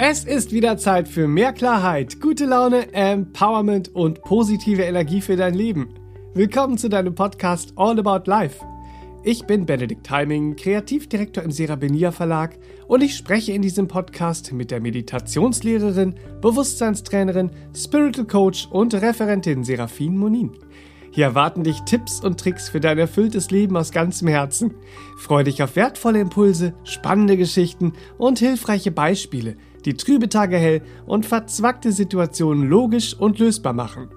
Es ist wieder Zeit für mehr Klarheit, gute Laune, Empowerment und positive Energie für dein Leben. Willkommen zu deinem Podcast All About Life. Ich bin Benedikt Timing, Kreativdirektor im Serabenia Verlag und ich spreche in diesem Podcast mit der Meditationslehrerin, Bewusstseinstrainerin, Spiritual Coach und Referentin Serafin Monin. Hier erwarten dich Tipps und Tricks für dein erfülltes Leben aus ganzem Herzen. Freu dich auf wertvolle Impulse, spannende Geschichten und hilfreiche Beispiele, die trübe Tage hell und verzwackte Situationen logisch und lösbar machen.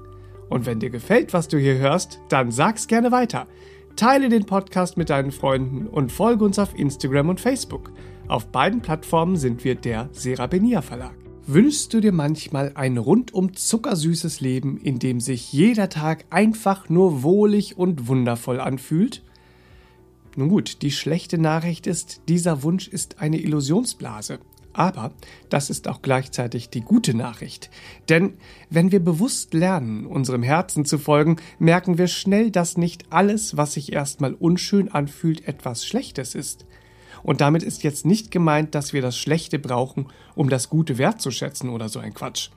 Und wenn dir gefällt, was du hier hörst, dann sag's gerne weiter. Teile den Podcast mit deinen Freunden und folge uns auf Instagram und Facebook. Auf beiden Plattformen sind wir der Serabenia Verlag. Wünschst du dir manchmal ein rundum zuckersüßes Leben, in dem sich jeder Tag einfach nur wohlig und wundervoll anfühlt? Nun gut, die schlechte Nachricht ist, dieser Wunsch ist eine Illusionsblase. Aber das ist auch gleichzeitig die gute Nachricht. Denn wenn wir bewusst lernen, unserem Herzen zu folgen, merken wir schnell, dass nicht alles, was sich erstmal unschön anfühlt, etwas Schlechtes ist. Und damit ist jetzt nicht gemeint, dass wir das Schlechte brauchen, um das Gute wertzuschätzen oder so ein Quatsch.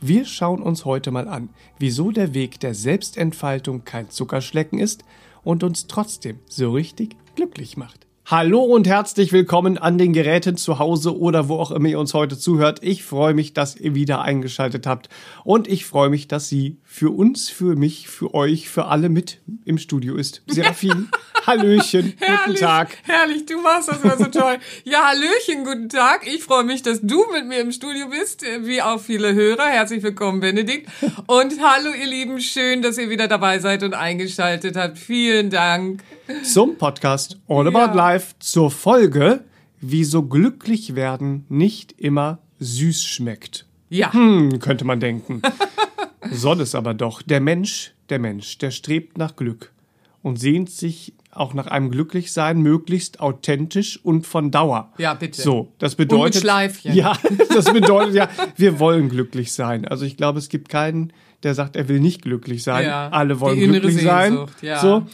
Wir schauen uns heute mal an, wieso der Weg der Selbstentfaltung kein Zuckerschlecken ist und uns trotzdem so richtig glücklich macht. Hallo und herzlich willkommen an den Geräten zu Hause oder wo auch immer ihr uns heute zuhört. Ich freue mich, dass ihr wieder eingeschaltet habt und ich freue mich, dass sie für uns, für mich, für euch, für alle mit im Studio ist. Serafin, Hallöchen, herrlich, guten Tag. Herrlich, du machst das immer so toll. Ja, Hallöchen, guten Tag. Ich freue mich, dass du mit mir im Studio bist, wie auch viele Hörer. Herzlich willkommen, Benedikt. Und hallo, ihr Lieben, schön, dass ihr wieder dabei seid und eingeschaltet habt. Vielen Dank. Zum Podcast All About Ja. Life zur Folge, wieso glücklich werden nicht immer süß schmeckt. Ja. Hm, könnte man denken. Soll es aber doch. Der Mensch, der Mensch, der strebt nach Glück und sehnt sich auch nach einem Glücklichsein möglichst authentisch und von Dauer. Ja, bitte. So, das bedeutet. Schleifchen. Ja, das bedeutet ja, wir wollen glücklich sein. Also ich glaube, es gibt keinen, der sagt, er will nicht glücklich sein. Ja, Alle wollen die innere glücklich sein. Sehnsucht, ja. So.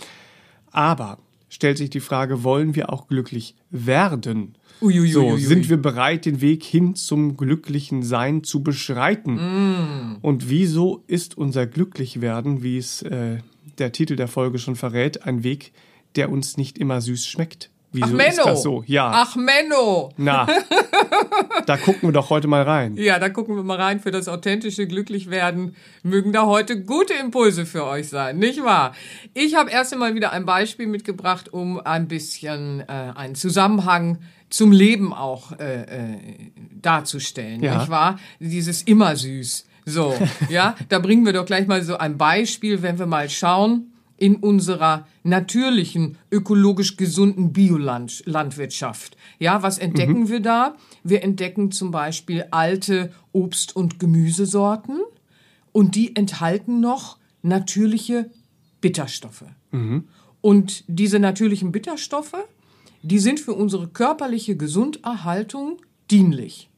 Aber stellt sich die Frage, wollen wir auch glücklich werden? Uiuiui. So, sind wir bereit, den Weg hin zum glücklichen Sein zu beschreiten? Mm. Und wieso ist unser Glücklichwerden, wie es äh, der Titel der Folge schon verrät, ein Weg, der uns nicht immer süß schmeckt? Wieso Ach, Menno. ist das so? Ja. Ach, Menno. Na, da gucken wir doch heute mal rein. Ja, da gucken wir mal rein für das authentische Glücklichwerden. Mögen da heute gute Impulse für euch sein, nicht wahr? Ich habe erst einmal wieder ein Beispiel mitgebracht, um ein bisschen äh, einen Zusammenhang zum Leben auch äh, äh, darzustellen, Ja. nicht wahr? Dieses immer süß. So, ja, da bringen wir doch gleich mal so ein Beispiel, wenn wir mal schauen in unserer natürlichen, ökologisch gesunden Biolandwirtschaft. Ja, was entdecken wir da? Wir entdecken zum Beispiel alte Obst- und Gemüsesorten und die enthalten noch natürliche Bitterstoffe. Und diese natürlichen Bitterstoffe, die sind für unsere körperliche Gesunderhaltung dienlich.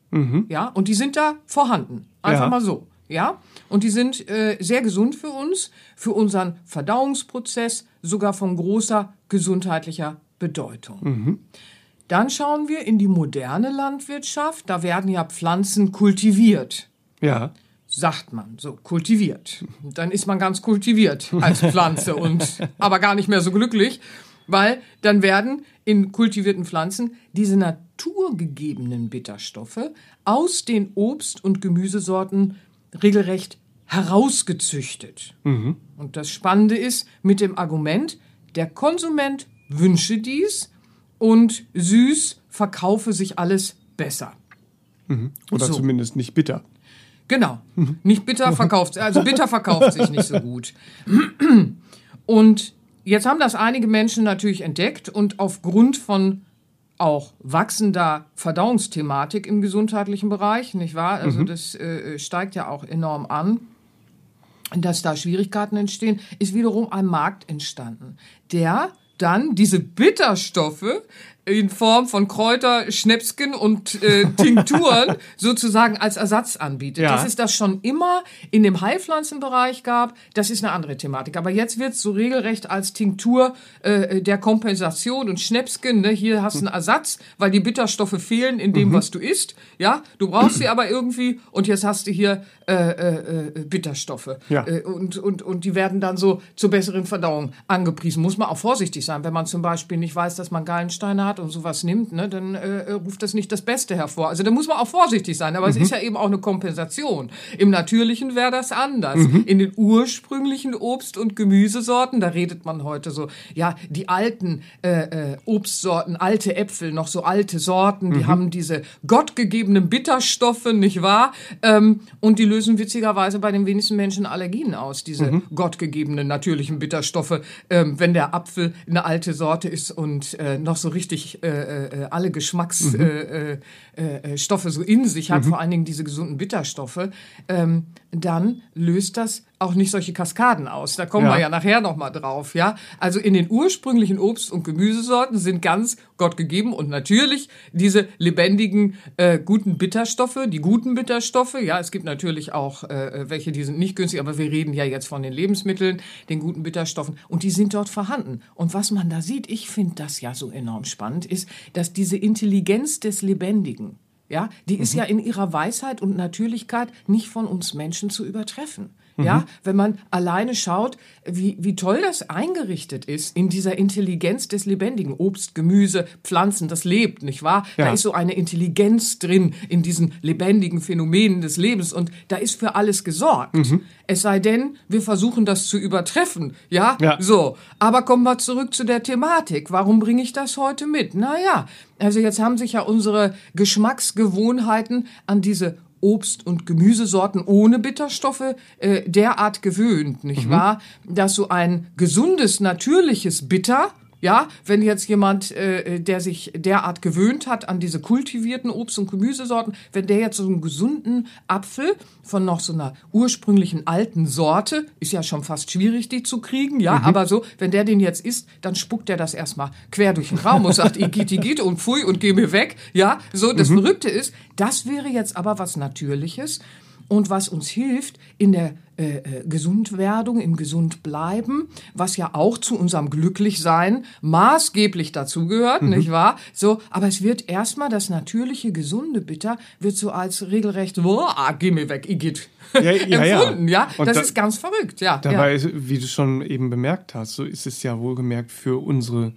Ja, und die sind da vorhanden. Einfach Ja. mal so. Ja, und die sind äh, sehr gesund für uns, für unseren Verdauungsprozess, sogar von großer gesundheitlicher Bedeutung. Dann schauen wir in die moderne Landwirtschaft. Da werden ja Pflanzen kultiviert Ja. sagt man, so kultiviert. Dann ist man ganz kultiviert als Pflanze und aber gar nicht mehr so glücklich, weil dann werden in kultivierten Pflanzen diese naturgegebenen Bitterstoffe aus den Obst- und Gemüsesorten regelrecht herausgezüchtet. Und das Spannende ist mit dem Argument, der Konsument wünsche dies und süß verkaufe sich alles besser. Oder So. zumindest nicht bitter. Genau. Nicht bitter verkauft, also bitter verkauft sich nicht so gut. Und jetzt haben das einige Menschen natürlich entdeckt und aufgrund von auch wachsender Verdauungsthematik im gesundheitlichen Bereich, nicht wahr? Also das äh, steigt ja auch enorm an, dass da Schwierigkeiten entstehen, ist wiederum ein Markt entstanden, der dann diese Bitterstoffe in Form von Kräuter, Schnäpsken und äh, Tinkturen sozusagen als Ersatz anbietet. Ja. Das ist das schon immer in dem Heilpflanzenbereich gab. Das ist eine andere Thematik. Aber jetzt wird es so regelrecht als Tinktur äh, der Kompensation und Schnäpsken. Ne? Hier hast du einen Ersatz, weil die Bitterstoffe fehlen in dem, was du isst. Ja, du brauchst sie aber irgendwie und jetzt hast du hier äh, äh, äh, Bitterstoffe. Ja. Äh, und, und, und die werden dann so zur besseren Verdauung angepriesen. Muss man auch vorsichtig sein, wenn man zum Beispiel nicht weiß, dass man Gallensteine hat und sowas nimmt, ne, dann äh, ruft das nicht das Beste hervor. Also da muss man auch vorsichtig sein. Aber es ist ja eben auch eine Kompensation. Im Natürlichen wäre das anders. In den ursprünglichen Obst- und Gemüsesorten, da redet man heute so, ja, die alten äh, Obstsorten, alte Äpfel, noch so alte Sorten, die haben diese gottgegebenen Bitterstoffe, nicht wahr? Ähm, und die lösen witzigerweise bei den wenigsten Menschen Allergien aus, diese gottgegebenen natürlichen Bitterstoffe. Ähm, wenn der Apfel eine alte Sorte ist und äh, noch so richtig äh, äh, alle Geschmacksstoffe äh, äh, äh, Stoffe so in sich hat, vor allen Dingen diese gesunden Bitterstoffe, ähm, dann löst das auch nicht solche Kaskaden aus. Da kommen Ja. wir ja nachher noch mal drauf, ja. Also in den ursprünglichen Obst- und Gemüsesorten sind ganz Gott gegeben und natürlich diese lebendigen äh, guten Bitterstoffe, die guten Bitterstoffe. Ja, es gibt natürlich auch äh, welche, die sind nicht günstig, aber wir reden ja jetzt von den Lebensmitteln, den guten Bitterstoffen und die sind dort vorhanden. Und was man da sieht, ich finde das ja so enorm spannend, ist, dass diese Intelligenz des Lebendigen ja, die ist ja in ihrer Weisheit und Natürlichkeit nicht von uns Menschen zu übertreffen. Ja, wenn man alleine schaut, wie, wie toll das eingerichtet ist in dieser Intelligenz des Lebendigen. Obst, Gemüse, Pflanzen, das lebt, nicht wahr? Da Ja. ist so eine Intelligenz drin in diesen lebendigen Phänomenen des Lebens und da ist für alles gesorgt. Es sei denn, wir versuchen das zu übertreffen. Ja, Ja. so. Aber kommen wir zurück zu der Thematik. Warum bringe ich das heute mit? Naja, also jetzt haben sich ja unsere Geschmacksgewohnheiten an diese Obst- und Gemüsesorten ohne Bitterstoffe äh, derart gewöhnt, nicht wahr? Dass so ein gesundes, natürliches Bitter, ja, wenn jetzt jemand, äh, der sich derart gewöhnt hat an diese kultivierten Obst- und Gemüsesorten, wenn der jetzt so einen gesunden Apfel von noch so einer ursprünglichen alten Sorte, ist ja schon fast schwierig, die zu kriegen, ja, aber so, wenn der den jetzt isst, dann spuckt er das erstmal quer durch den Raum und sagt, Igit, Igit und pfui und geh mir weg, ja, so, das Verrückte ist, das wäre jetzt aber was Natürliches und was uns hilft in der äh, äh, Gesundwerdung, im Gesundbleiben, was ja auch zu unserem Glücklichsein maßgeblich dazugehört, nicht wahr? So, aber es wird erstmal das natürliche, gesunde Bitter wird so als regelrecht, boah, geh mir weg, Igitt, Ja, ja, ja. empfunden, ja. Und das da- ist ganz verrückt, ja. Dabei, ja. ist, wie du schon eben bemerkt hast, so ist es ja wohlgemerkt für unsere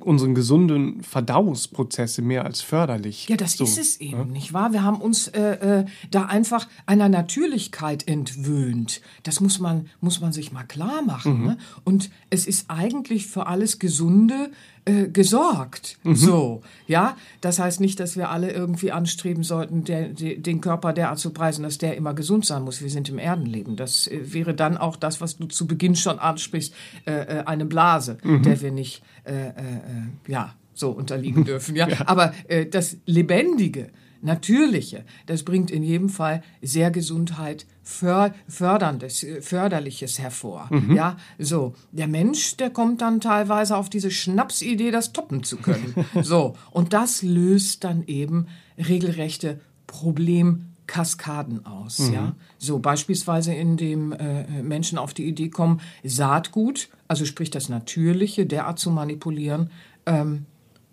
unseren gesunden Verdauungsprozesse mehr als förderlich. Ja, das so, ist es eben, nicht wahr? Wir haben uns äh, äh, da einfach einer Natürlichkeit entwöhnt. Das muss man, muss man sich mal klar machen. Ne? Und es ist eigentlich für alles Gesunde äh, gesorgt. So, ja. Das heißt nicht, dass wir alle irgendwie anstreben sollten, der, de, den Körper derart zu preisen, dass der immer gesund sein muss. Wir sind im Erdenleben. Das äh, wäre dann auch das, was du zu Beginn schon ansprichst, äh, äh, eine Blase, der wir nicht, äh, äh, ja, so unterliegen dürfen. Ja, aber äh, das Lebendige, Natürliche, das bringt in jedem Fall sehr Gesundheit för förderndes, äh, förderliches hervor. Ja, so der Mensch, der kommt dann teilweise auf diese Schnapsidee, das toppen zu können. so und das löst dann eben regelrechte Problemkaskaden aus. Ja, so beispielsweise indem äh, Menschen auf die Idee kommen, Saatgut, also sprich das Natürliche, derart zu manipulieren. Ähm,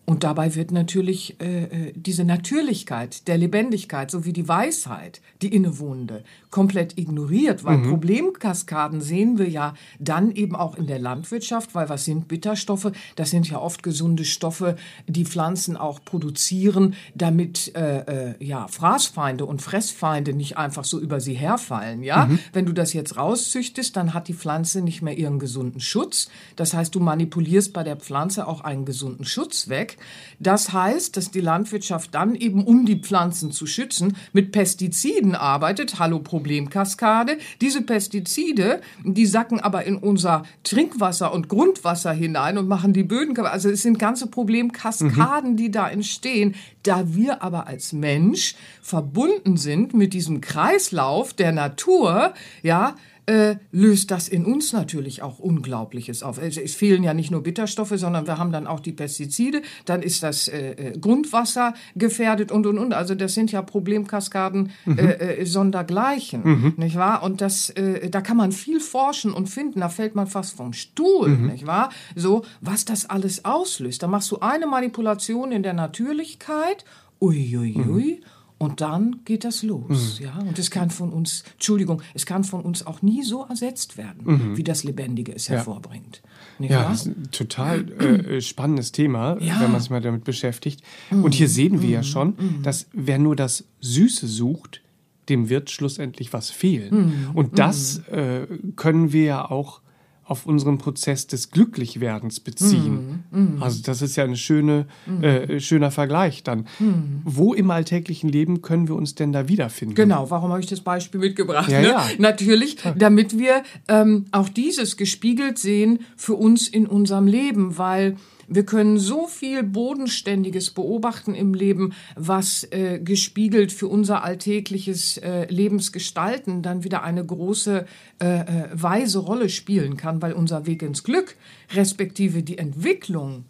und dabei wird natürlich äh, äh, diese Natürlichkeit der Lebendigkeit sowie die Weisheit, die innewohnende, komplett ignoriert, weil Problemkaskaden sehen wir ja dann eben auch in der Landwirtschaft, weil was sind Bitterstoffe? Das sind ja oft gesunde Stoffe, die Pflanzen auch produzieren, damit äh, äh, ja Fraßfeinde und Fressfeinde nicht einfach so über sie herfallen. Ja, wenn du das jetzt rauszüchtest, dann hat die Pflanze nicht mehr ihren gesunden Schutz. Das heißt, du manipulierst bei der Pflanze auch einen gesunden Schutz weg. Das heißt, dass die Landwirtschaft dann eben, um die Pflanzen zu schützen, mit Pestiziden arbeitet. Hallo Problemkaskade. Diese Pestizide, die sacken aber in unser Trinkwasser und Grundwasser hinein und machen die Böden kaputt. Also es sind ganze Problemkaskaden, die da entstehen. Da wir aber als Mensch verbunden sind mit diesem Kreislauf der Natur, ja, äh, löst das in uns natürlich auch Unglaubliches auf. Es, es, fehlen ja nicht nur Bitterstoffe, sondern wir haben dann auch die Pestizide, dann ist das äh, äh Grundwasser gefährdet und und und. Also das sind ja Problemkaskaden mhm. äh, äh sondergleichen, mhm. nicht wahr? Und das, äh, da kann man viel forschen und finden. Da fällt man fast vom Stuhl, mhm. nicht wahr? So, was das alles auslöst. Da machst du eine Manipulation in der Natürlichkeit, uiuiui. Ui, ui, und dann geht das los, mhm. ja. Und es kann von uns, Entschuldigung, es kann von uns auch nie so ersetzt werden, mhm. wie das Lebendige es ja. hervorbringt. Nicht ja, das ist ein total äh, spannendes Thema, ja. wenn man sich mal damit beschäftigt. Mhm. Und hier sehen wir ja mhm. schon, mhm. dass wer nur das Süße sucht, dem wird schlussendlich was fehlen. Mhm. Und das äh, können wir ja auch auf unseren Prozess des Glücklichwerdens beziehen. Mm, mm. Also das ist ja ein schöne, mm. äh, schöner Vergleich dann. Mm. Wo im alltäglichen Leben können wir uns denn da wiederfinden? Genau, warum habe ich das Beispiel mitgebracht? Ja, ne? ja. Natürlich, damit wir ähm, auch dieses gespiegelt sehen für uns in unserem Leben, weil wir können so viel Bodenständiges beobachten im Leben, was äh, gespiegelt für unser alltägliches äh, Lebensgestalten dann wieder eine große, äh, äh, weise Rolle spielen kann, weil unser Weg ins Glück, respektive die Entwicklung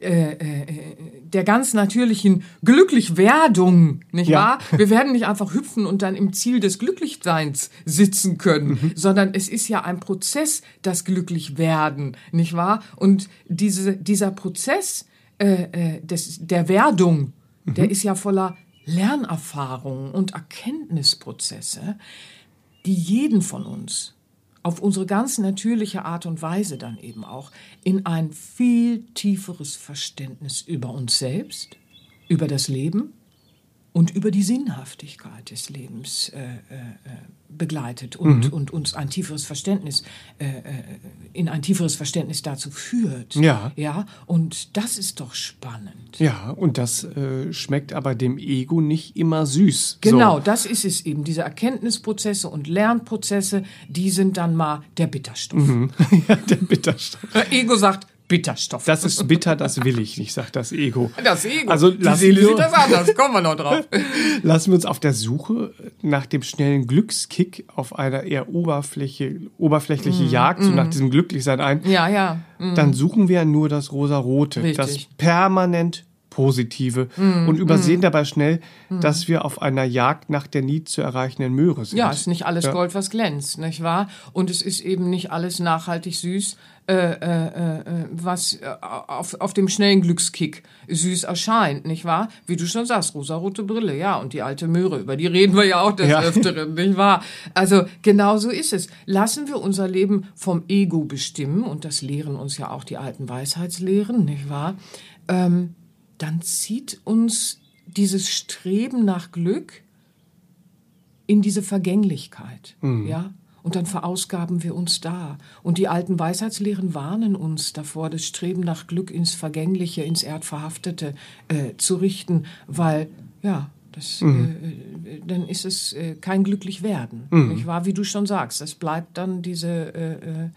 äh, äh, der ganz natürlichen Glücklichwerdung, nicht ja. wahr? Wir werden nicht einfach hüpfen und dann im Ziel des Glücklichseins sitzen können, mhm. sondern es ist ja ein Prozess, das Glücklichwerden, nicht wahr? Und diese, dieser Prozess äh, äh des, der Werdung, mhm. der ist ja voller Lernerfahrungen und Erkenntnisprozesse, die jeden von uns auf unsere ganz natürliche Art und Weise dann eben auch in ein viel tieferes Verständnis über uns selbst, über das Leben und über die Sinnhaftigkeit des Lebens äh, äh, begleitet und, mhm. und uns ein tieferes Verständnis äh, äh, in ein tieferes Verständnis dazu führt. Ja. Ja. Und das ist doch spannend. Ja, und das äh, schmeckt aber dem Ego nicht immer süß. Genau, so. das ist es eben. Diese Erkenntnisprozesse und Lernprozesse, die sind dann mal der Bitterstoff. Mhm. ja, der Bitterstoff. Ego sagt, Bitterstoff. Das ist bitter, das will ich nicht, sagt das Ego. Das Ego. Also Die Seele sieht das anders, kommen wir noch drauf. lassen wir uns auf der Suche nach dem schnellen Glückskick auf einer eher Oberfläche, oberflächliche mm, Jagd, so mm. nach diesem Glücklichsein ein. Ja, ja. Mm. Dann suchen wir nur das Rosarote, das permanent Positive mm, und übersehen mm. dabei schnell, mm. dass wir auf einer Jagd nach der nie zu erreichenden Möhre sind. Ja, es ist nicht alles ja. Gold, was glänzt, nicht wahr? Und es ist eben nicht alles nachhaltig süß, was äh, auf, auf dem schnellen Glückskick süß erscheint, nicht wahr? Wie du schon sagst, rosarote Brille, ja, und die alte Möhre, über die reden wir ja auch des ja. Öfteren, nicht wahr? Also genau so ist es. Lassen wir unser Leben vom Ego bestimmen, und das lehren uns ja auch die alten Weisheitslehren, nicht wahr? Ähm, dann zieht uns dieses Streben nach Glück in diese Vergänglichkeit, mhm. ja. Und dann verausgaben wir uns da. Und die alten Weisheitslehren warnen uns davor, das Streben nach Glück ins Vergängliche, ins Erdverhaftete äh, zu richten, weil, ja, das, mhm. äh, dann ist es äh, kein glücklich werden. Mhm. Nicht wahr? Wie du schon sagst, es bleibt dann diese äh, äh,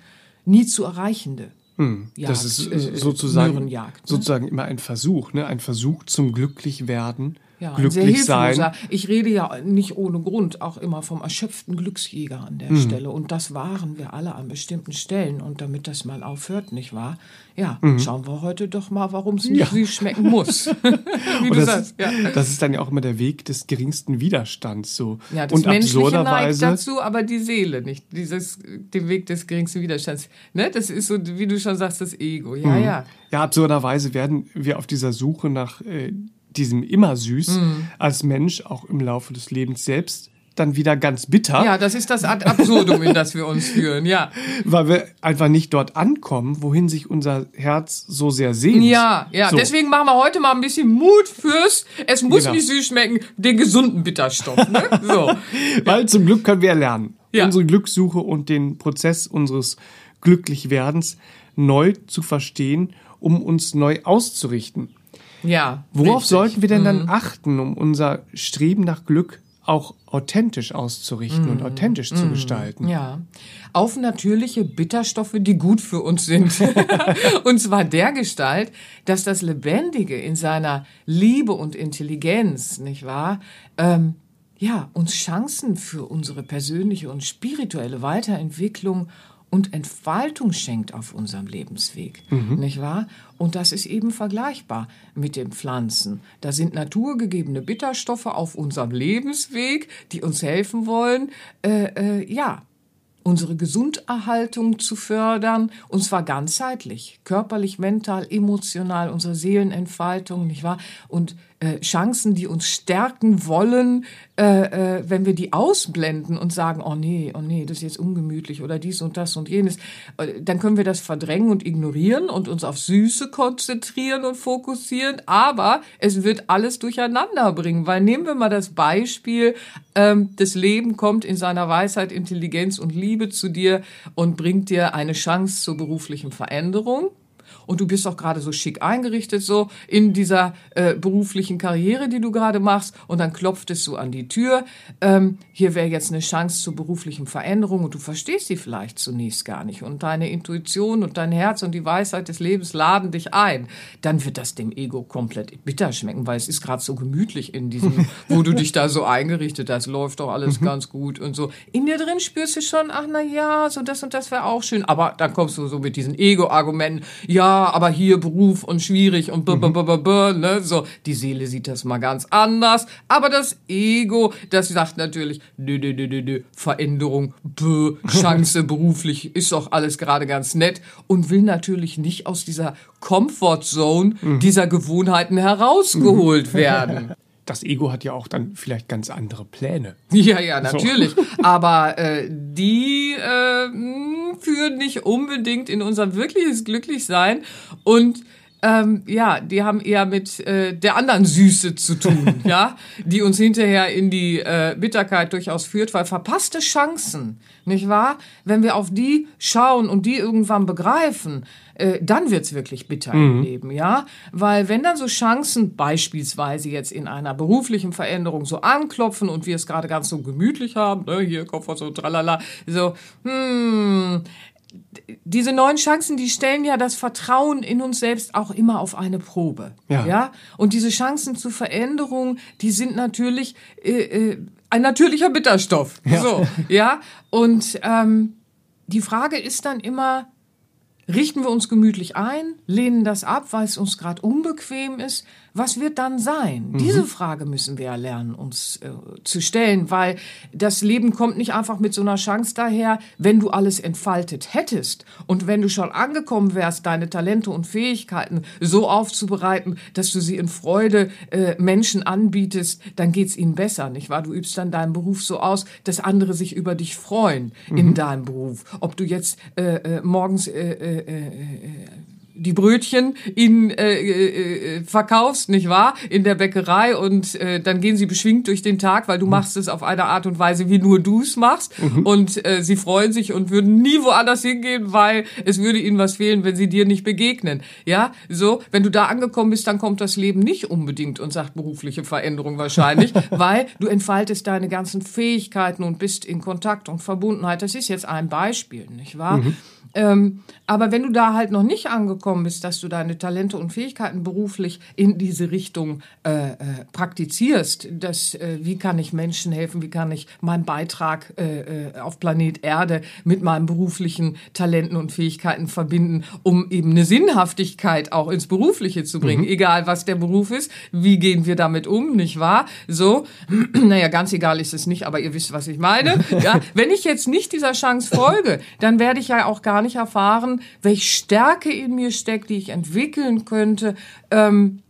nie zu erreichende. Hm, Jagd, das ist äh, sozusagen, ne? sozusagen immer ein Versuch, ne? ein Versuch zum Glücklichwerden ja, glücklich sein. Ich rede ja nicht ohne Grund auch immer vom erschöpften Glücksjäger an der mhm. Stelle. Und das waren wir alle an bestimmten Stellen. Und damit das mal aufhört, nicht wahr? Ja, mhm. schauen wir heute doch mal, warum es nicht ja. süß schmecken muss. Wie du das, sagst. Ja. Das ist dann ja auch immer der Weg des geringsten Widerstands. So. Ja, das und Menschliche neigt dazu, aber die Seele nicht. Dieses, den Weg des geringsten Widerstands. Ne? Das ist so, wie du schon sagst, das Ego. Ja, mhm. ja. Ja, absurderweise werden wir auf dieser Suche nach äh, diesem immer süß mhm. als Mensch auch im Laufe des Lebens selbst dann wieder ganz bitter. Ja, das ist das Ad absurdum, in das wir uns führen, ja. Weil wir einfach nicht dort ankommen, wohin sich unser Herz so sehr sehnt. Ja, ja, so. deswegen machen wir heute mal ein bisschen Mut fürs, es muss genau. nicht süß schmecken, den gesunden Bitterstoff. Ne? So. Weil zum Glück können wir lernen, ja. unsere Glückssuche und den Prozess unseres Glücklichwerdens neu zu verstehen, um uns neu auszurichten. Ja. Worauf richtig. sollten wir denn dann mhm. achten, um unser Streben nach Glück auch authentisch auszurichten mm. und mhm. authentisch mm. zu mhm. gestalten. Ja, auf natürliche Bitterstoffe, die gut für uns sind. und zwar der Gestalt, dass das Lebendige in seiner Liebe und Intelligenz, nicht wahr, ähm, ja, uns Chancen für unsere persönliche und spirituelle Weiterentwicklung und Entfaltung schenkt auf unserem Lebensweg, mhm. nicht wahr? Und das ist eben vergleichbar mit den Pflanzen. Da sind naturgegebene Bitterstoffe auf unserem Lebensweg, die uns helfen wollen, äh, äh, ja, unsere Gesunderhaltung zu fördern, und zwar ganzheitlich, körperlich, mental, emotional, unsere Seelenentfaltung, nicht wahr? Und äh, Chancen, die uns stärken wollen, äh, äh, wenn wir die ausblenden und sagen, oh nee, oh nee, das ist jetzt ungemütlich oder dies und das und jenes, äh, dann können wir das verdrängen und ignorieren und uns auf Süße konzentrieren und fokussieren, aber es wird alles durcheinander bringen, weil nehmen wir mal das Beispiel, ähm, das Leben kommt in seiner Weisheit, Intelligenz und Liebe zu dir und bringt dir eine Chance zur beruflichen Veränderung und du bist auch gerade so schick eingerichtet, so in dieser äh, beruflichen Karriere, die du gerade machst. Und dann klopft es so an die Tür. Ähm, hier wäre jetzt eine Chance zur beruflichen Veränderung und du verstehst sie vielleicht zunächst gar nicht. Und deine Intuition und dein Herz und die Weisheit des Lebens laden dich ein. Dann wird das dem Ego komplett bitter schmecken, weil es ist gerade so gemütlich in diesem, wo du dich da so eingerichtet hast, läuft doch alles mhm. ganz gut und so. In dir drin spürst du schon, ach na ja, so das und das wäre auch schön. Aber dann kommst du so mit diesen Ego-Argumenten, ja, aber hier Beruf und schwierig und b -b -b -b -b, ne, so. Die Seele sieht das mal ganz anders, aber das Ego, das sagt natürlich, nö, nö, nö, nö, nö, Veränderung, b, Chance beruflich, ist doch alles gerade ganz nett und will natürlich nicht aus dieser Comfort Zone mhm. dieser Gewohnheiten herausgeholt werden das Ego hat ja auch dann vielleicht ganz andere Pläne. Ja, ja, natürlich. So. Aber äh, die äh, führen nicht unbedingt in unser wirkliches Glücklichsein und ähm, ja, die haben eher mit äh, der anderen Süße zu tun, ja, die uns hinterher in die äh, Bitterkeit durchaus führt, weil verpasste Chancen, nicht wahr? Wenn wir auf die schauen und die irgendwann begreifen, äh, dann wird's wirklich bitter mhm. im Leben, ja, weil wenn dann so Chancen beispielsweise jetzt in einer beruflichen Veränderung so anklopfen und wir es gerade ganz so gemütlich haben, ne, hier Koffer so tralala, so, hm, diese neuen Chancen, die stellen ja das Vertrauen in uns selbst auch immer auf eine Probe. Ja. ja? Und diese Chancen zur Veränderung, die sind natürlich äh, äh, ein natürlicher Bitterstoff. Ja. So, ja. Und ähm, die Frage ist dann immer, richten wir uns gemütlich ein, lehnen das ab, weil es uns gerade unbequem ist, was wird dann sein? Mhm. Diese Frage müssen wir ja lernen, uns äh, zu stellen, weil das Leben kommt nicht einfach mit so einer Chance daher, wenn du alles entfaltet hättest und wenn du schon angekommen wärst, deine Talente und Fähigkeiten so aufzubereiten, dass du sie in Freude äh, Menschen anbietest, dann geht's ihnen besser, nicht wahr? Du übst dann deinen Beruf so aus, dass andere sich über dich freuen mhm. in deinem Beruf. Ob du jetzt äh, äh, morgens äh, äh, äh, äh die Brötchen ihnen äh, äh, äh, verkaufst, nicht wahr? In der Bäckerei und äh, dann gehen sie beschwingt durch den Tag, weil du mhm. machst es auf eine Art und Weise, wie nur du es machst. Mhm. Und äh, sie freuen sich und würden nie woanders hingehen, weil es würde ihnen was fehlen, wenn sie dir nicht begegnen. Ja, so, wenn du da angekommen bist, dann kommt das Leben nicht unbedingt und sagt berufliche Veränderung wahrscheinlich, weil du entfaltest deine ganzen Fähigkeiten und bist in Kontakt und Verbundenheit. Das ist jetzt ein Beispiel, nicht wahr? Mhm. Ähm, aber wenn du da halt noch nicht angekommen bist, dass du deine Talente und Fähigkeiten beruflich in diese Richtung äh, äh, praktizierst, dass, äh, wie kann ich Menschen helfen, wie kann ich meinen Beitrag äh, äh, auf Planet Erde mit meinen beruflichen Talenten und Fähigkeiten verbinden, um eben eine Sinnhaftigkeit auch ins Berufliche zu bringen, mhm. egal was der Beruf ist, wie gehen wir damit um, nicht wahr? So, naja, ganz egal ist es nicht, aber ihr wisst, was ich meine. Ja, wenn ich jetzt nicht dieser Chance folge, dann werde ich ja auch gar gar nicht erfahren, welche Stärke in mir steckt, die ich entwickeln könnte. Ähm,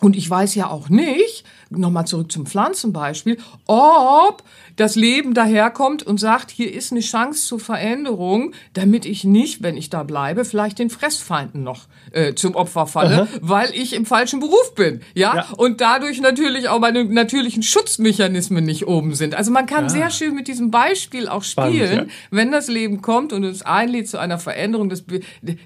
und ich weiß ja auch nicht, nochmal zurück zum Pflanzenbeispiel, ob das Leben daherkommt und sagt, hier ist eine Chance zur Veränderung, damit ich nicht, wenn ich da bleibe, vielleicht den Fressfeinden noch äh, zum Opfer falle, Aha. weil ich im falschen Beruf bin. Ja? ja? Und dadurch natürlich auch meine natürlichen Schutzmechanismen nicht oben sind. Also man kann ja. sehr schön mit diesem Beispiel auch spielen, Spannend, ja. wenn das Leben kommt und uns einlädt zu einer Veränderung. Das,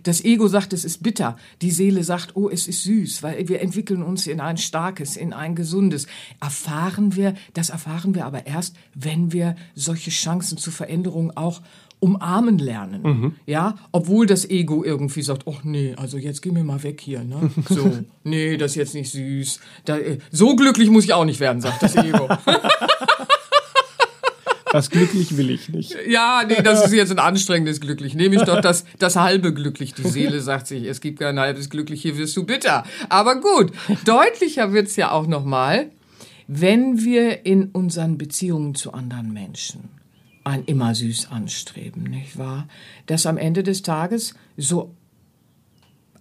das Ego sagt, es ist bitter. Die Seele sagt, oh, es ist süß, weil wir entwickeln uns in ein starkes, in ein gesundes. Erfahren wir, das erfahren wir aber erst, wenn wir solche Chancen zur Veränderung auch umarmen lernen. Mhm. Ja, obwohl das Ego irgendwie sagt, ach nee, also jetzt geh mir mal weg hier, ne? So, nee, das ist jetzt nicht süß. Da, äh, so glücklich muss ich auch nicht werden, sagt das Ego. Das glücklich will ich nicht. Ja, nee, das ist jetzt ein anstrengendes Glücklich. Nehme ich doch das, das halbe Glücklich. Die Seele sagt sich, es gibt kein halbes Glücklich, hier wirst du bitter. Aber gut, deutlicher wird's ja auch nochmal, wenn wir in unseren Beziehungen zu anderen Menschen ein immer süß anstreben, nicht wahr? Dass am Ende des Tages so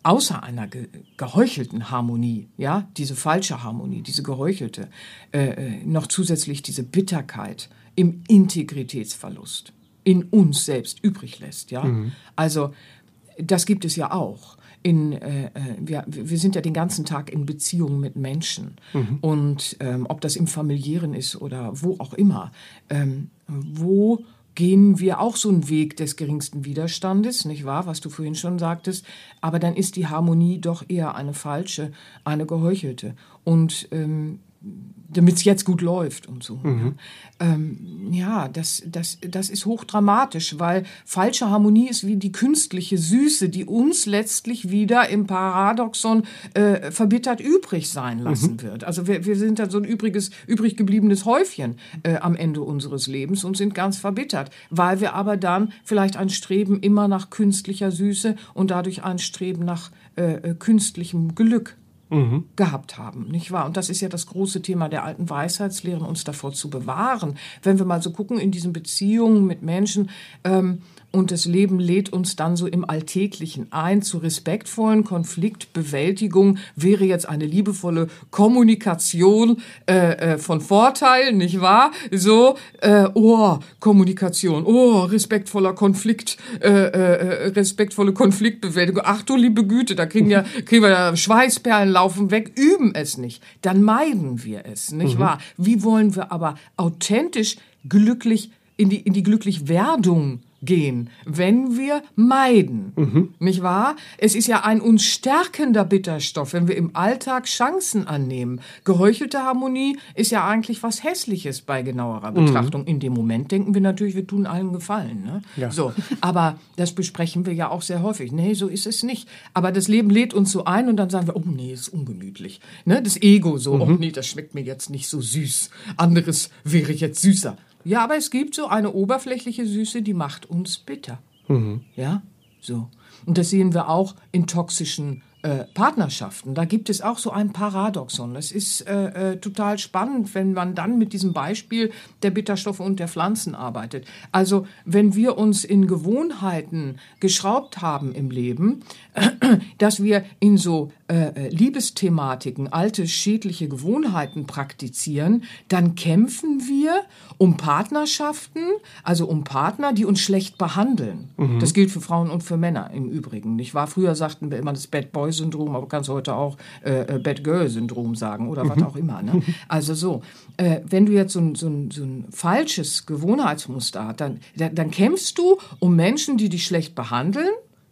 außer einer ge geheuchelten Harmonie, ja, diese falsche Harmonie, diese geheuchelte, äh, äh, noch zusätzlich diese Bitterkeit im Integritätsverlust in uns selbst übrig lässt, ja. Mhm. Also das gibt es ja auch. In, äh, äh wir, wir sind ja den ganzen Tag in Beziehungen mit Menschen. Mhm. Und ähm, ob das im familiären ist oder wo auch immer, ähm, wo gehen wir auch so einen Weg des geringsten Widerstandes, nicht wahr, was du vorhin schon sagtest, aber dann ist die Harmonie doch eher eine falsche, eine geheuchelte. Und ähm, damit es jetzt gut läuft und so. Mhm. Ähm, ja, das, das, das ist hochdramatisch, weil falsche Harmonie ist wie die künstliche Süße, die uns letztlich wieder im Paradoxon äh, verbittert übrig sein lassen mhm. wird. Also wir, wir sind dann so ein übriges, übrig gebliebenes Häufchen äh, am Ende unseres Lebens und sind ganz verbittert, weil wir aber dann vielleicht ein Streben immer nach künstlicher Süße und dadurch ein Streben nach äh, äh künstlichem Glück mhm. gehabt haben, nicht wahr? Und das ist ja das große Thema der alten Weisheitslehren, uns davor zu bewahren. Wenn wir mal so gucken in diesen Beziehungen mit Menschen, ähm, und das Leben lädt uns dann so im Alltäglichen ein zu respektvollen Konfliktbewältigung wäre jetzt eine liebevolle Kommunikation äh, äh, von Vorteil, nicht wahr? So, äh, oh, Kommunikation, oh, respektvoller Konflikt, äh, äh, respektvolle Konfliktbewältigung. Ach du liebe Güte, da kriegen ja kriegen wir ja Schweißperlen laufen weg, üben es nicht, dann meiden wir es, nicht mhm. wahr? Wie wollen wir aber authentisch glücklich in die in die glücklich Werdung gehen, wenn wir meiden. Mhm. Nicht wahr? Es ist ja ein uns stärkender Bitterstoff, wenn wir im Alltag Chancen annehmen. Geheuchelte Harmonie ist ja eigentlich was Hässliches bei genauerer mhm. Betrachtung. In dem Moment denken wir natürlich, wir tun allen Gefallen. Ne? Ja. So, aber das besprechen wir ja auch sehr häufig. Nee, so ist es nicht. Aber das Leben lädt uns so ein und dann sagen wir, oh nee, ist ungemütlich. Ne? Das Ego so, mhm. oh nee, das schmeckt mir jetzt nicht so süß. Anderes wäre jetzt süßer. Ja, aber es gibt so eine oberflächliche Süße, die macht uns bitter. Mhm. Ja, so. Und das sehen wir auch in toxischen äh, Partnerschaften. Da gibt es auch so ein Paradoxon. Es ist äh, äh, total spannend, wenn man dann mit diesem Beispiel der Bitterstoffe und der Pflanzen arbeitet. Also wenn wir uns in Gewohnheiten geschraubt haben im Leben, dass wir in so äh, Liebesthematiken alte schädliche Gewohnheiten praktizieren, dann kämpfen wir um Partnerschaften, also um Partner, die uns schlecht behandeln. Mhm. Das gilt für Frauen und für Männer im Übrigen. Ich war früher sagten wir immer das Bad Boy Syndrom, aber kannst heute auch äh, äh, Bad Girl Syndrom sagen oder mhm. was auch immer. Ne? Also so, äh, wenn du jetzt so ein, so, ein, so ein falsches Gewohnheitsmuster hast, dann, dann kämpfst du um Menschen, die dich schlecht behandeln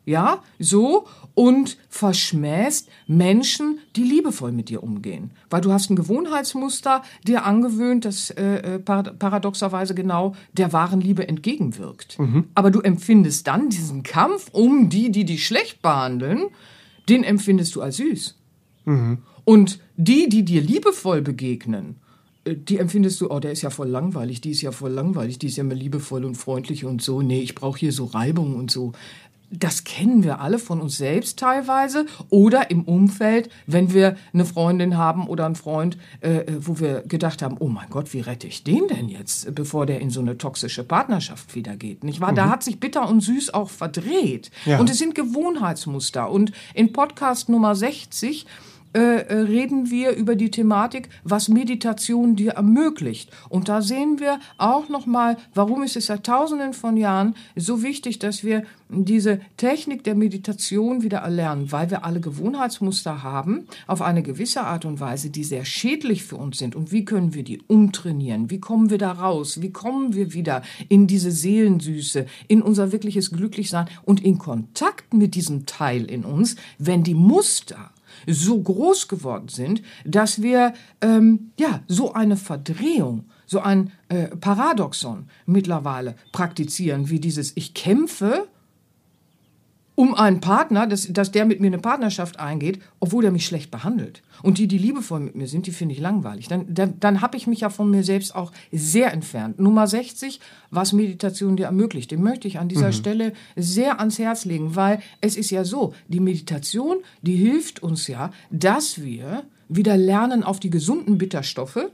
ja, so und verschmähst Menschen, die liebevoll mit dir umgehen. Weil du hast ein Gewohnheitsmuster dir angewöhnt, das äh, äh paradoxerweise genau der wahren Liebe entgegenwirkt. Mhm. Aber du empfindest dann diesen Kampf um die, die dich schlecht behandeln, den empfindest du als süß. Mhm. Und die, die dir liebevoll begegnen, äh, die empfindest du, oh, der ist ja voll langweilig, die ist ja voll langweilig, die ist ja immer liebevoll und freundlich und so. Nee, ich brauche hier so Reibung und so das kennen wir alle von uns selbst teilweise oder im Umfeld, wenn wir eine Freundin haben oder einen Freund, äh, wo wir gedacht haben, oh mein Gott, wie rette ich den denn jetzt, bevor der in so eine toxische Partnerschaft wieder geht, nicht wahr? Mhm. Da hat sich bitter und süß auch verdreht. Ja. Und es sind Gewohnheitsmuster. Und in Podcast Nummer 60 äh, äh, reden wir über die Thematik, was Meditation dir ermöglicht. Und da sehen wir auch nochmal, warum ist es seit Tausenden von Jahren so wichtig, dass wir diese Technik der Meditation wieder erlernen, weil wir alle Gewohnheitsmuster haben, auf eine gewisse Art und Weise, die sehr schädlich für uns sind. Und wie können wir die umtrainieren? Wie kommen wir da raus? Wie kommen wir wieder in diese Seelensüße, in unser wirkliches Glücklichsein und in Kontakt mit diesem Teil in uns, wenn die Muster so groß geworden sind, dass wir ähm, ja so eine Verdrehung, so ein äh, Paradoxon mittlerweile praktizieren, wie dieses Ich kämpfe um einen Partner, dass, dass der mit mir eine Partnerschaft eingeht, obwohl er mich schlecht behandelt. Und die, die liebevoll mit mir sind, die finde ich langweilig. Dann, dann, dann habe ich mich ja von mir selbst auch sehr entfernt. Nummer 60, was Meditation dir ermöglicht, den möchte ich an dieser mhm. Stelle sehr ans Herz legen, weil es ist ja so, die Meditation, die hilft uns ja, dass wir wieder lernen, auf die gesunden Bitterstoffe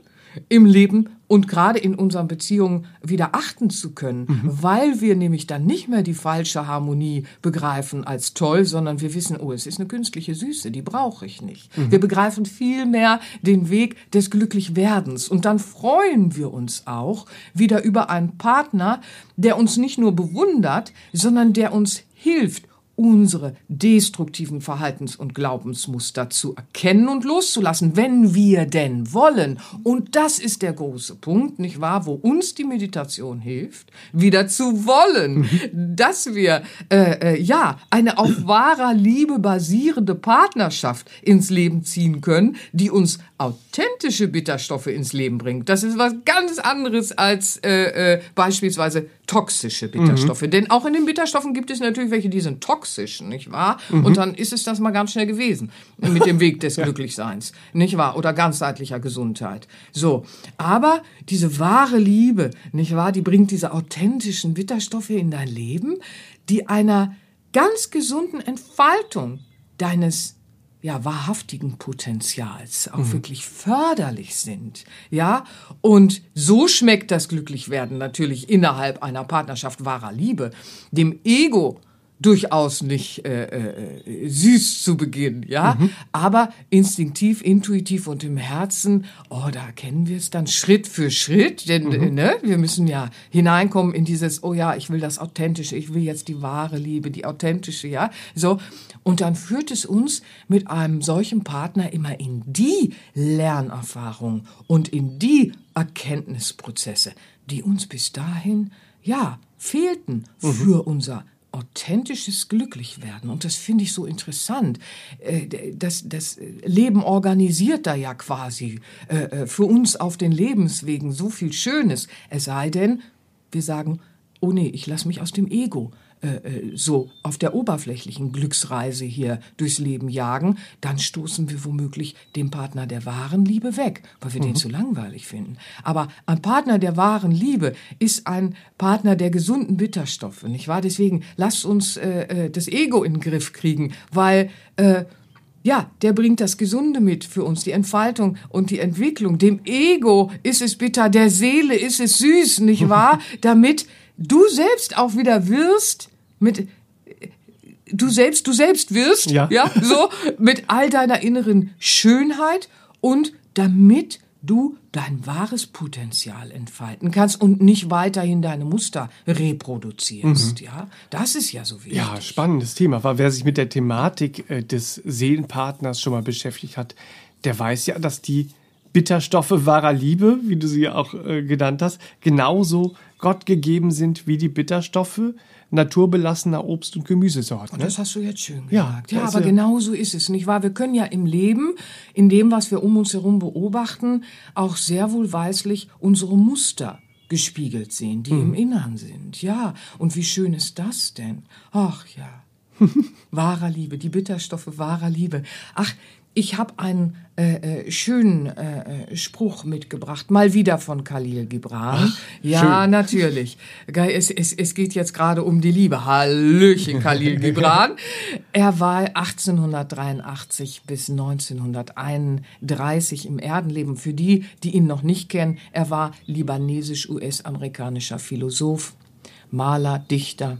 im Leben und gerade in unseren Beziehungen wieder achten zu können, mhm. weil wir nämlich dann nicht mehr die falsche Harmonie begreifen als toll, sondern wir wissen, oh, es ist eine künstliche Süße, die brauche ich nicht. Mhm. Wir begreifen vielmehr den Weg des Glücklichwerdens und dann freuen wir uns auch wieder über einen Partner, der uns nicht nur bewundert, sondern der uns hilft, unsere destruktiven Verhaltens- und Glaubensmuster zu erkennen und loszulassen, wenn wir denn wollen. Und das ist der große Punkt, nicht wahr, wo uns die Meditation hilft, wieder zu wollen, dass wir äh, äh, ja eine auf wahrer Liebe basierende Partnerschaft ins Leben ziehen können, die uns authentische Bitterstoffe ins Leben bringt. Das ist was ganz anderes als äh, äh, beispielsweise toxische Bitterstoffe. Mhm. Denn auch in den Bitterstoffen gibt es natürlich welche, die sind toxisch, nicht wahr? Mhm. Und dann ist es das mal ganz schnell gewesen mit dem Weg des Glücklichseins, nicht wahr? Oder ganzheitlicher Gesundheit. So. Aber diese wahre Liebe, nicht wahr? Die bringt diese authentischen Bitterstoffe in dein Leben, die einer ganz gesunden Entfaltung deines ja, wahrhaftigen Potenzials auch mhm. wirklich förderlich sind. Ja, und so schmeckt das Glücklichwerden natürlich innerhalb einer Partnerschaft wahrer Liebe. Dem Ego durchaus nicht äh, äh, süß zu Beginn, ja, mhm. aber instinktiv, intuitiv und im Herzen, oh, da kennen wir es dann Schritt für Schritt, denn mhm. ne, wir müssen ja hineinkommen in dieses, oh ja, ich will das Authentische, ich will jetzt die wahre Liebe, die authentische, ja, so und dann führt es uns mit einem solchen Partner immer in die Lernerfahrung und in die Erkenntnisprozesse, die uns bis dahin ja fehlten mhm. für unser authentisches Glücklichwerden. Und das finde ich so interessant. Äh, das, das Leben organisiert da ja quasi äh, äh, für uns auf den Lebenswegen so viel Schönes. Es sei denn, wir sagen, oh nee, ich lasse mich aus dem Ego so auf der oberflächlichen Glücksreise hier durchs Leben jagen, dann stoßen wir womöglich den Partner der wahren Liebe weg, weil wir mhm. den zu langweilig finden. Aber ein Partner der wahren Liebe ist ein Partner der gesunden Bitterstoffe, nicht wahr? Deswegen lasst uns äh, äh, das Ego in den Griff kriegen, weil äh, ja, der bringt das Gesunde mit für uns, die Entfaltung und die Entwicklung. Dem Ego ist es bitter, der Seele ist es süß, nicht wahr? Damit du selbst auch wieder wirst mit du selbst du selbst wirst ja. ja so mit all deiner inneren Schönheit und damit du dein wahres Potenzial entfalten kannst und nicht weiterhin deine Muster reproduzierst. Mhm. Ja, das ist ja so wichtig. Ja, spannendes Thema. Weil wer sich mit der Thematik äh, des Seelenpartners schon mal beschäftigt hat, der weiß ja, dass die Bitterstoffe wahrer Liebe, wie du sie auch äh, genannt hast, genauso Gott gegeben sind wie die Bitterstoffe naturbelassener Obst- und Gemüsesorten. Ne? Das hast du jetzt schön gesagt. Ja, ja aber ja genau so ist es, nicht wahr? Wir können ja im Leben, in dem, was wir um uns herum beobachten, auch sehr wohlweislich unsere Muster gespiegelt sehen, die hm. im Innern sind. Ja, und wie schön ist das denn? Ach ja. wahrer Liebe, die Bitterstoffe wahrer Liebe. Ach, ich habe einen äh, äh, schönen äh, äh, Spruch mitgebracht, mal wieder von Khalil Gibran. Ach, ja, schön. natürlich. Es, es, es geht jetzt gerade um die Liebe. Hallöchen, Khalil Gibran. er war 1883 bis 1931 im Erdenleben. Für die, die ihn noch nicht kennen, er war libanesisch-US-amerikanischer Philosoph, Maler, Dichter,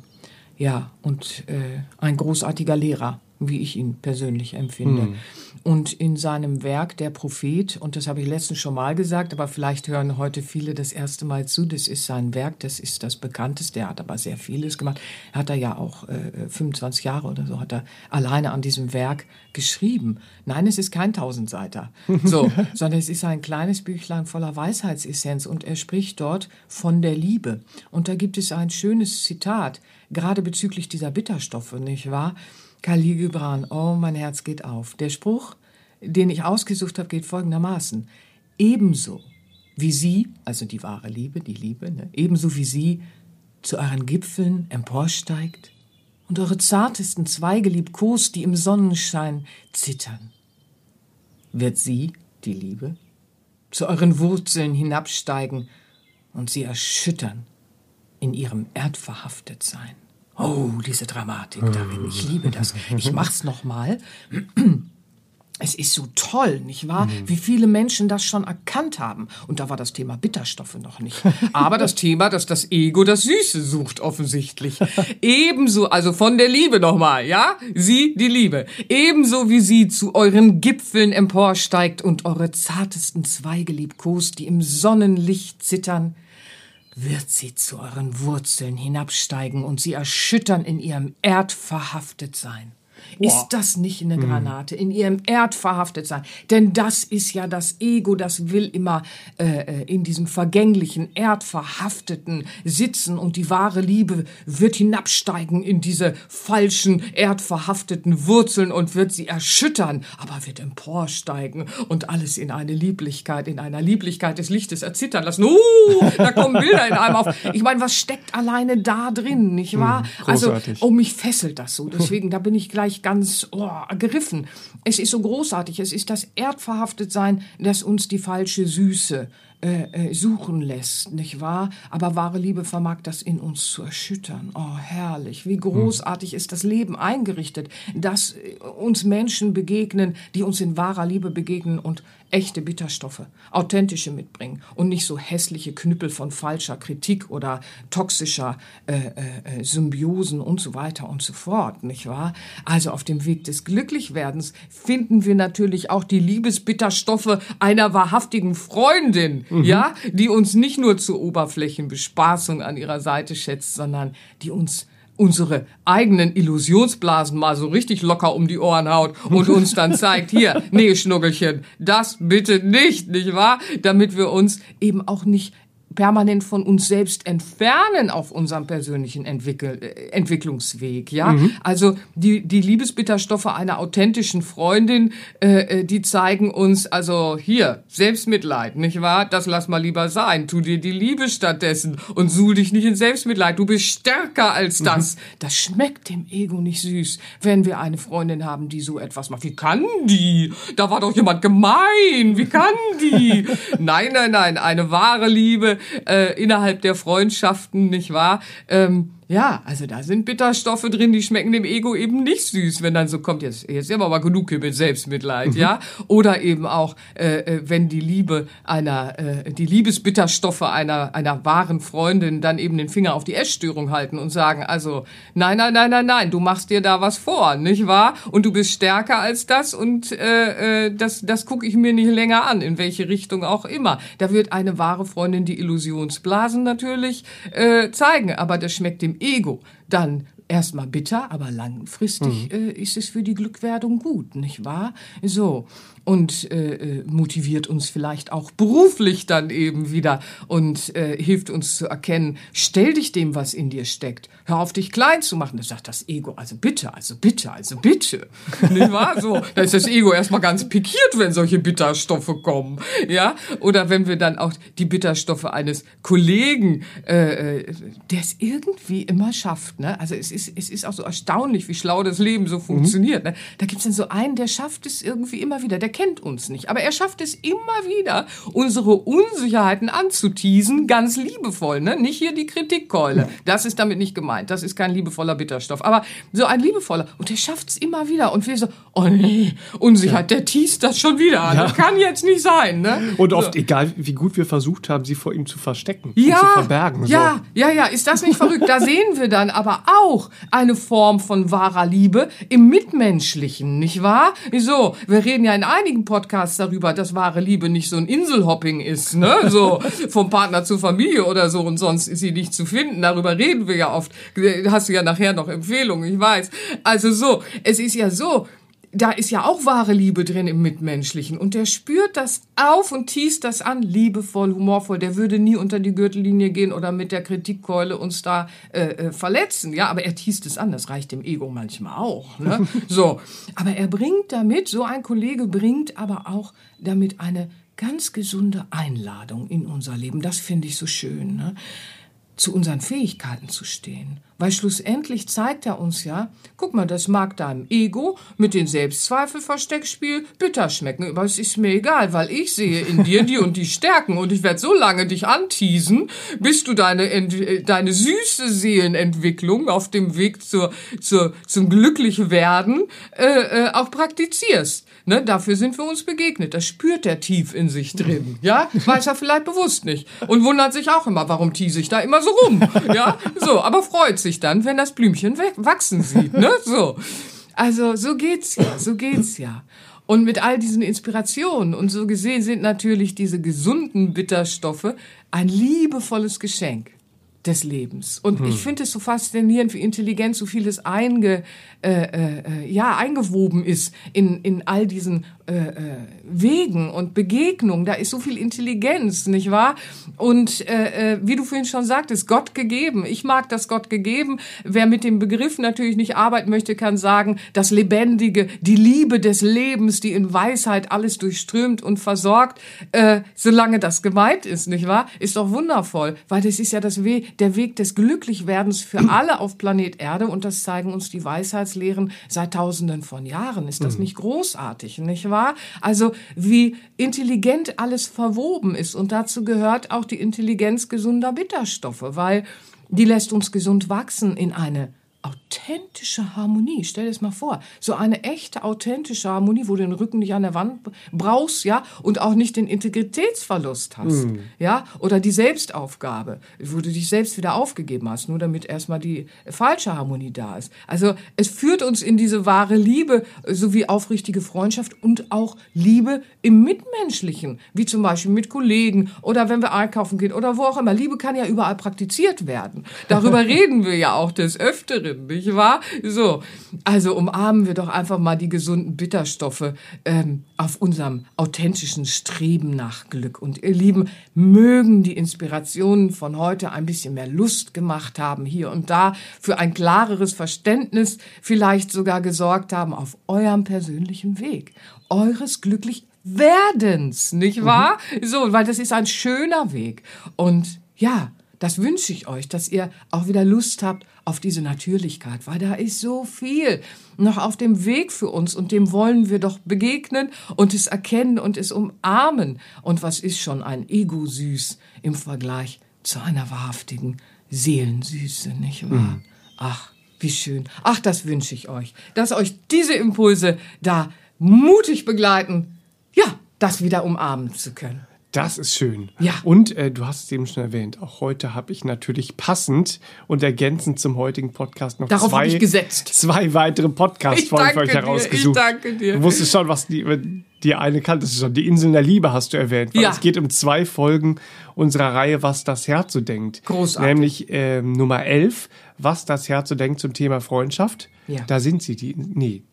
ja, und äh, ein großartiger Lehrer wie ich ihn persönlich empfinde. Hm. Und in seinem Werk Der Prophet, und das habe ich letztens schon mal gesagt, aber vielleicht hören heute viele das erste Mal zu, das ist sein Werk, das ist das bekannteste, er hat aber sehr vieles gemacht. Hat er ja auch äh, 25 Jahre oder so, hat er alleine an diesem Werk geschrieben. Nein, es ist kein Tausendseiter, so, sondern es ist ein kleines Büchlein voller Weisheitsessenz und er spricht dort von der Liebe. Und da gibt es ein schönes Zitat, gerade bezüglich dieser Bitterstoffe, nicht wahr? Khalil Gibran, oh, mein Herz geht auf. Der Spruch, den ich ausgesucht habe, geht folgendermaßen. Ebenso wie Sie, also die wahre Liebe, die Liebe, ne, ebenso wie sie zu euren Gipfeln emporsteigt, und eure zartesten Zweige liebkost, die im Sonnenschein zittern. Wird sie, die Liebe, zu euren Wurzeln hinabsteigen und sie erschüttern in ihrem Erdverhaftetsein. Oh, diese Dramatik darin. Ich liebe das. Ich mach's nochmal. Es ist so toll, nicht wahr? Mhm. Wie viele Menschen das schon erkannt haben. Und da war das Thema Bitterstoffe noch nicht. Aber das Thema, dass das Ego das Süße sucht, offensichtlich. Ebenso, also von der Liebe nochmal, ja? Sie, die Liebe. Ebenso wie sie zu euren Gipfeln emporsteigt und eure zartesten Zweige liebkost, die im Sonnenlicht zittern, wird sie zu euren Wurzeln hinabsteigen und sie erschüttern in ihrem Erd verhaftet sein. Boah. Ist das nicht eine mhm. Granate? In ihrem Erd verhaftet sein. Denn das ist ja das Ego, das will immer äh, äh, in diesem vergänglichen, erdverhafteten sitzen und die wahre Liebe wird hinabsteigen in diese falschen, erdverhafteten Wurzeln und wird sie erschüttern, aber wird emporsteigen und alles in eine Lieblichkeit, in einer Lieblichkeit des Lichtes erzittern lassen. Uh, da kommen Bilder in einem auf. Ich meine, was steckt alleine da drin, nicht wahr? Mhm, also, oh, mich fesselt das so. Deswegen, da bin ich gleich gleich ganz oh, ergriffen. Es ist so großartig. Es ist das Erdverhaftetsein, das uns die falsche Süße äh, äh, suchen lässt, nicht wahr? Aber wahre Liebe vermag das in uns zu erschüttern. Oh, herrlich. Wie großartig ist das Leben eingerichtet, dass äh, uns Menschen begegnen, die uns in wahrer Liebe begegnen und echte Bitterstoffe, authentische mitbringen und nicht so hässliche Knüppel von falscher Kritik oder toxischer äh, äh, Symbiosen und so weiter und so fort, nicht wahr? Also auf dem Weg des Glücklichwerdens finden wir natürlich auch die Liebesbitterstoffe einer wahrhaftigen Freundin, mhm. ja, die uns nicht nur zur Oberflächenbespaßung an ihrer Seite schätzt, sondern die uns unsere eigenen Illusionsblasen mal so richtig locker um die Ohren haut und uns dann zeigt, hier, nee, Schnuckelchen, das bitte nicht, nicht wahr? Damit wir uns eben auch nicht permanent von uns selbst entfernen auf unserem persönlichen Entwickel äh, Entwicklungsweg. Ja, mhm. also die die Liebesbitterstoffe einer authentischen Freundin, äh, äh, die zeigen uns also hier Selbstmitleid, nicht wahr? Das lass mal lieber sein. Tu dir die Liebe stattdessen und suhl dich nicht in Selbstmitleid. Du bist stärker als das. Mhm. Das schmeckt dem Ego nicht süß, wenn wir eine Freundin haben, die so etwas macht. Wie kann die? Da war doch jemand gemein. Wie kann die? nein, nein, nein. Eine wahre Liebe äh, innerhalb der Freundschaften, nicht wahr? Ähm, ja, also da sind Bitterstoffe drin, die schmecken dem Ego eben nicht süß, wenn dann so kommt, jetzt, jetzt haben wir aber genug hier mit Selbstmitleid, mhm. ja? Oder eben auch, äh, äh, wenn die Liebe einer, äh, die Liebesbitterstoffe einer, einer wahren Freundin dann eben den Finger auf die Essstörung halten und sagen, also, nein, nein, nein, nein, nein, du machst dir da was vor, nicht wahr? Und du bist stärker als das und äh, äh, das, das gucke ich mir nicht länger an, in welche Richtung auch immer. Da wird eine wahre Freundin die Illusionsblasen natürlich äh, zeigen, aber das schmeckt dem Ego, dann erstmal bitter, aber langfristig mhm. äh, ist es für die Glückwerdung gut, nicht wahr? So und äh, äh, motiviert uns vielleicht auch beruflich dann eben wieder und äh, hilft uns zu erkennen, stell dich dem, was in dir steckt. Hör auf, dich klein zu machen. Das sagt das Ego, also bitte, also bitte, also bitte. Nicht wahr? So, da ist das Ego erstmal ganz pikiert, wenn solche Bitterstoffe kommen. Ja? Oder wenn wir dann auch die Bitterstoffe eines Kollegen, äh, äh der es irgendwie immer schafft. Ne? Also es ist, es ist auch so erstaunlich, wie schlau das Leben so funktioniert. Mhm. Da gibt's dann so einen, der schafft es irgendwie immer wieder. Der kennt uns nicht. Aber er schafft es immer wieder, unsere Unsicherheiten anzuteasen, ganz liebevoll. Ne? Nicht hier die Kritikkeule. Das ist damit nicht gemeint. Das ist kein liebevoller Bitterstoff. Aber so ein liebevoller. Und er schafft es immer wieder. Und wir so, oh nee, Unsicherheit, ja. der teast das schon wieder an. Ja. Das kann jetzt nicht sein. Ne? Und oft, so. egal wie gut wir versucht haben, sie vor ihm zu verstecken ja, zu verbergen. So. Ja, ja, ja. Ist das nicht verrückt? Da sehen wir dann aber auch eine Form von wahrer Liebe im Mitmenschlichen, nicht wahr? So, wir reden ja in einigen Podcasts darüber, dass wahre Liebe nicht so ein Inselhopping ist, ne? So vom Partner zur Familie oder so und sonst ist sie nicht zu finden. Darüber reden wir ja oft. Hast du ja nachher noch Empfehlungen, ich weiß. Also so, es ist ja so, da ist ja auch wahre Liebe drin im Mitmenschlichen. Und der spürt das auf und tiest das an, liebevoll, humorvoll. Der würde nie unter die Gürtellinie gehen oder mit der Kritikkeule uns da äh, äh, verletzen. Ja, aber er tiest es an. Das reicht dem Ego manchmal auch. Ne? so, aber er bringt damit, so ein Kollege bringt aber auch damit eine ganz gesunde Einladung in unser Leben. Das finde ich so schön. Ne? zu unseren Fähigkeiten zu stehen. Weil schlussendlich zeigt er uns ja, guck mal, das mag deinem Ego mit den Selbstzweifel-Versteckspiel bitter schmecken, aber es ist mir egal, weil ich sehe in dir die und die Stärken und ich werde so lange dich anteasen, bis du deine, deine süße Seelenentwicklung auf dem Weg zur, zur, zum Glücklichwerden äh, äh, auch praktizierst. Ne, dafür sind wir uns begegnet. Das spürt er tief in sich drin. Ja, weiß er vielleicht bewusst nicht. Und wundert sich auch immer, warum tease ich da immer so rum. Ja, so, aber freut sich dann, wenn das Blümchen wachsen sieht. Ne, so. Also, so geht's ja, so geht's ja. Und mit all diesen Inspirationen und so gesehen sind natürlich diese gesunden Bitterstoffe ein liebevolles Geschenk des Lebens. Und hm. ich finde es so faszinierend, wie intelligent so vieles einge, äh, äh, ja, eingewoben ist in, in all diesen äh, äh, Wegen und Begegnungen. Da ist so viel Intelligenz, nicht wahr? Und äh, äh, wie du vorhin schon sagtest, Gott gegeben. Ich mag das Gott gegeben. Wer mit dem Begriff natürlich nicht arbeiten möchte, kann sagen, das Lebendige, die Liebe des Lebens, die in Weisheit alles durchströmt und versorgt, äh, solange das gemeint ist, nicht wahr? Ist doch wundervoll, weil das ist ja das We der Weg des Glücklichwerdens für alle auf Planet Erde und das zeigen uns die Weisheitslehren seit Tausenden von Jahren. Ist das mhm. nicht großartig, nicht wahr? Also wie intelligent alles verwoben ist. Und dazu gehört auch die Intelligenz gesunder Bitterstoffe, weil die lässt uns gesund wachsen in eine authentische Harmonie. Stell dir das mal vor. So eine echte, authentische Harmonie, wo du den Rücken nicht an der Wand brauchst, ja, und auch nicht den Integritätsverlust hast, mm. ja, oder die Selbstaufgabe, wo du dich selbst wieder aufgegeben hast, nur damit erstmal die falsche Harmonie da ist. Also, es führt uns in diese wahre Liebe sowie aufrichtige Freundschaft und auch Liebe im Mitmenschlichen, wie zum Beispiel mit Kollegen oder wenn wir einkaufen gehen oder wo auch immer. Liebe kann ja überall praktiziert werden. Darüber reden wir ja auch des Öfteren drin, nicht wahr? So, also umarmen wir doch einfach mal die gesunden Bitterstoffe ähm, auf unserem authentischen Streben nach Glück. Und ihr Lieben, mögen die Inspirationen von heute ein bisschen mehr Lust gemacht haben, hier und da für ein klareres Verständnis vielleicht sogar gesorgt haben auf eurem persönlichen Weg, eures Glücklichwerdens, nicht wahr? Mhm. So, weil das ist ein schöner Weg. Und ja, das wünsche ich euch, dass ihr auch wieder Lust habt auf diese Natürlichkeit, weil da ist so viel noch auf dem Weg für uns und dem wollen wir doch begegnen und es erkennen und es umarmen. Und was ist schon ein Ego süß im Vergleich zu einer wahrhaftigen Seelensüße, nicht wahr? Mhm. Ach, wie schön. Ach, das wünsche ich euch, dass euch diese Impulse da mutig begleiten, ja, das wieder umarmen zu können. Das ist schön. Ja. Und äh, du hast es eben schon erwähnt, auch heute habe ich natürlich passend und ergänzend zum heutigen Podcast noch Darauf zwei, gesetzt. zwei weitere Podcast-Folgen für euch herausgesucht. Ich danke dir. Du wusstest schon, was die, die eine kanntest du schon. Die Inseln der Liebe hast du erwähnt. ja. Es geht um zwei Folgen unserer Reihe, was das Herz so denkt. Großartig. Nämlich äh, Nummer 11, was das Herz so denkt zum Thema Freundschaft. Ja. Da sind sie, die, nee,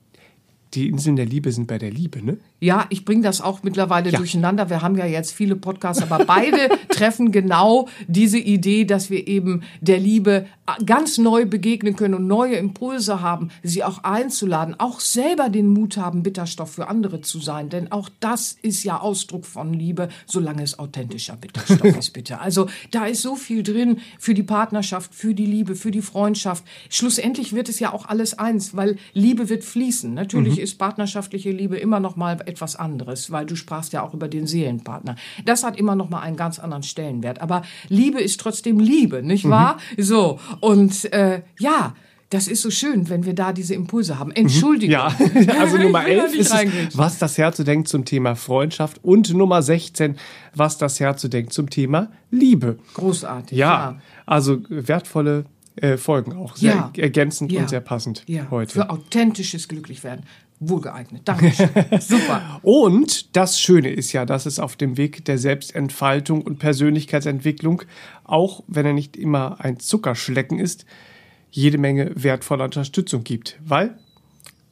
die Inseln der Liebe sind bei der Liebe, ne? Ja, ich bringe das auch mittlerweile ja. durcheinander. Wir haben ja jetzt viele Podcasts, aber beide treffen genau diese Idee, dass wir eben der Liebe ganz neu begegnen können und neue Impulse haben, sie auch einzuladen, auch selber den Mut haben, Bitterstoff für andere zu sein. Denn auch das ist ja Ausdruck von Liebe, solange es authentischer Bitterstoff ist, bitte. Also da ist so viel drin für die Partnerschaft, für die Liebe, für die Freundschaft. Schlussendlich wird es ja auch alles eins, weil Liebe wird fließen. Natürlich mhm. Ist partnerschaftliche Liebe immer noch mal etwas anderes, weil du sprachst ja auch über den Seelenpartner. Das hat immer noch mal einen ganz anderen Stellenwert. Aber Liebe ist trotzdem Liebe, nicht wahr? Mhm. So und äh, ja. Das ist so schön, wenn wir da diese Impulse haben. Entschuldigung. Ja, also Nummer 11 ist es, was das Herz so denkt zum Thema Freundschaft und Nummer 16, was das Herz so denkt zum Thema Liebe. Großartig. Ja, ja. also wertvolle äh, Folgen auch. Sehr ja. ergänzend ja. und sehr passend ja. heute. Für authentisches Glücklichwerden wohlgeeignet. Dankeschön. Super. Und das Schöne ist ja, dass es auf dem Weg der Selbstentfaltung und Persönlichkeitsentwicklung, auch wenn er nicht immer ein Zuckerschlecken ist, jede Menge wertvoller Unterstützung gibt. Weil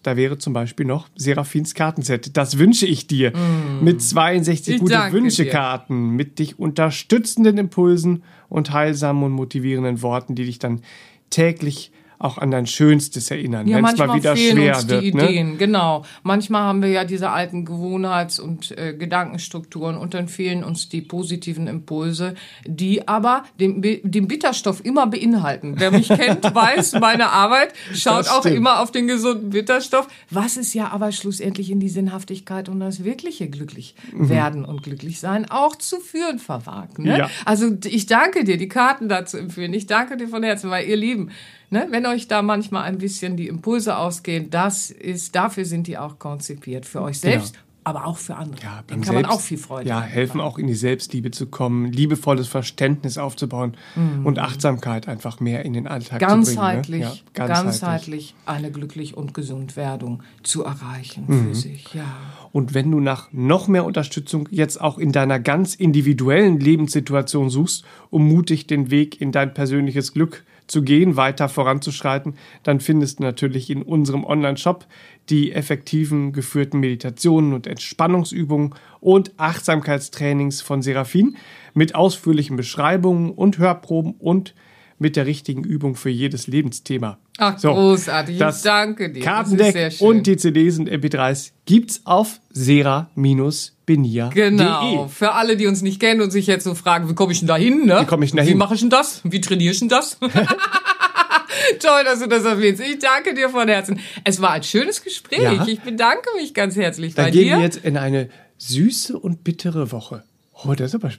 da wäre zum Beispiel noch Seraphins Kartenset. Das wünsche ich dir. Mm. Mit 62 ich gute Wünschekarten, mit dich unterstützenden Impulsen und heilsamen und motivierenden Worten, die dich dann täglich auch an dein Schönstes erinnern, Ja, wenn es mal wieder fehlen schwer uns wird. die ne? Ideen, genau. Manchmal haben wir ja diese alten Gewohnheits- und äh, Gedankenstrukturen und dann fehlen uns die positiven Impulse, die aber den, den Bitterstoff immer beinhalten. Wer mich kennt, weiß, meine Arbeit schaut auch immer auf den gesunden Bitterstoff, was es ja aber schlussendlich in die Sinnhaftigkeit und das wirkliche glücklich werden und glücklich sein auch zu führen verwagt. Ne? Mhm. Ja. Also ich danke dir, die Karten dazu empfehlen. Ich danke dir von Herzen, weil ihr Lieben, ne, wenn euch da manchmal ein bisschen die Impulse ausgehen, das ist, dafür sind die auch konzipiert. Für euch selbst, aber auch für andere. Ja, beim kann man Selbst- auch viel Freude Ja, helfen auch in die Selbstliebe zu kommen, liebevolles Verständnis aufzubauen und Achtsamkeit einfach mehr in den Alltag zu bringen. Ganzheitlich, Ne? Ja, ganzheitlich eine glücklich und gesund Werdung zu erreichen Mhm. für sich. Ja. Und wenn du nach noch mehr Unterstützung jetzt auch in deiner ganz individuellen Lebenssituation suchst, um mutig den Weg in dein persönliches Glück zu gehen, weiter voranzuschreiten, dann findest du natürlich in unserem Online-Shop die effektiven geführten Meditationen und Entspannungsübungen und Achtsamkeitstrainings von Seraphin mit ausführlichen Beschreibungen und Hörproben und mit der richtigen Übung für jedes Lebensthema. Ach, großartig. Ich Das danke dir. Kartendeck und die CDs und MP3s gibt's auf sera-benia.de. Genau. Für alle, die uns nicht kennen und sich jetzt so fragen, wie komme ich denn da hin? Ne? Wie komm ich denn da Wie hin? mache ich denn das? Wie trainiere ich denn das? Toll, dass du das erwähnst. Ich danke dir von Herzen. Es war ein schönes Gespräch. Ja. Ich bedanke mich ganz herzlich Da bei gehen dir. wir jetzt in eine süße und bittere Woche. Oh, das ist aber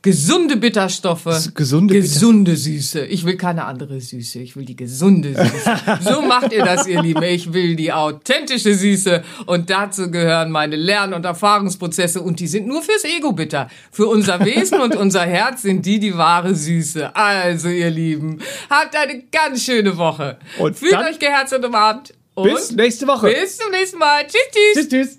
Gesunde Bitterstoffe. gesunde Bitter- gesunde Süße. Ich will keine andere Süße. Ich will die gesunde Süße. so macht ihr das, ihr Lieben. Ich will die authentische Süße. Und dazu gehören meine Lern- und Erfahrungsprozesse. Und die sind nur fürs Ego bitter. Für unser Wesen und unser Herz sind die die wahre Süße. Also, ihr Lieben, habt eine ganz schöne Woche. Und Fühlt euch geherzt und umarmt. Und Bis nächste Woche. bis zum nächsten Mal. Tschüss, tschüss. Tschüss, tschüss.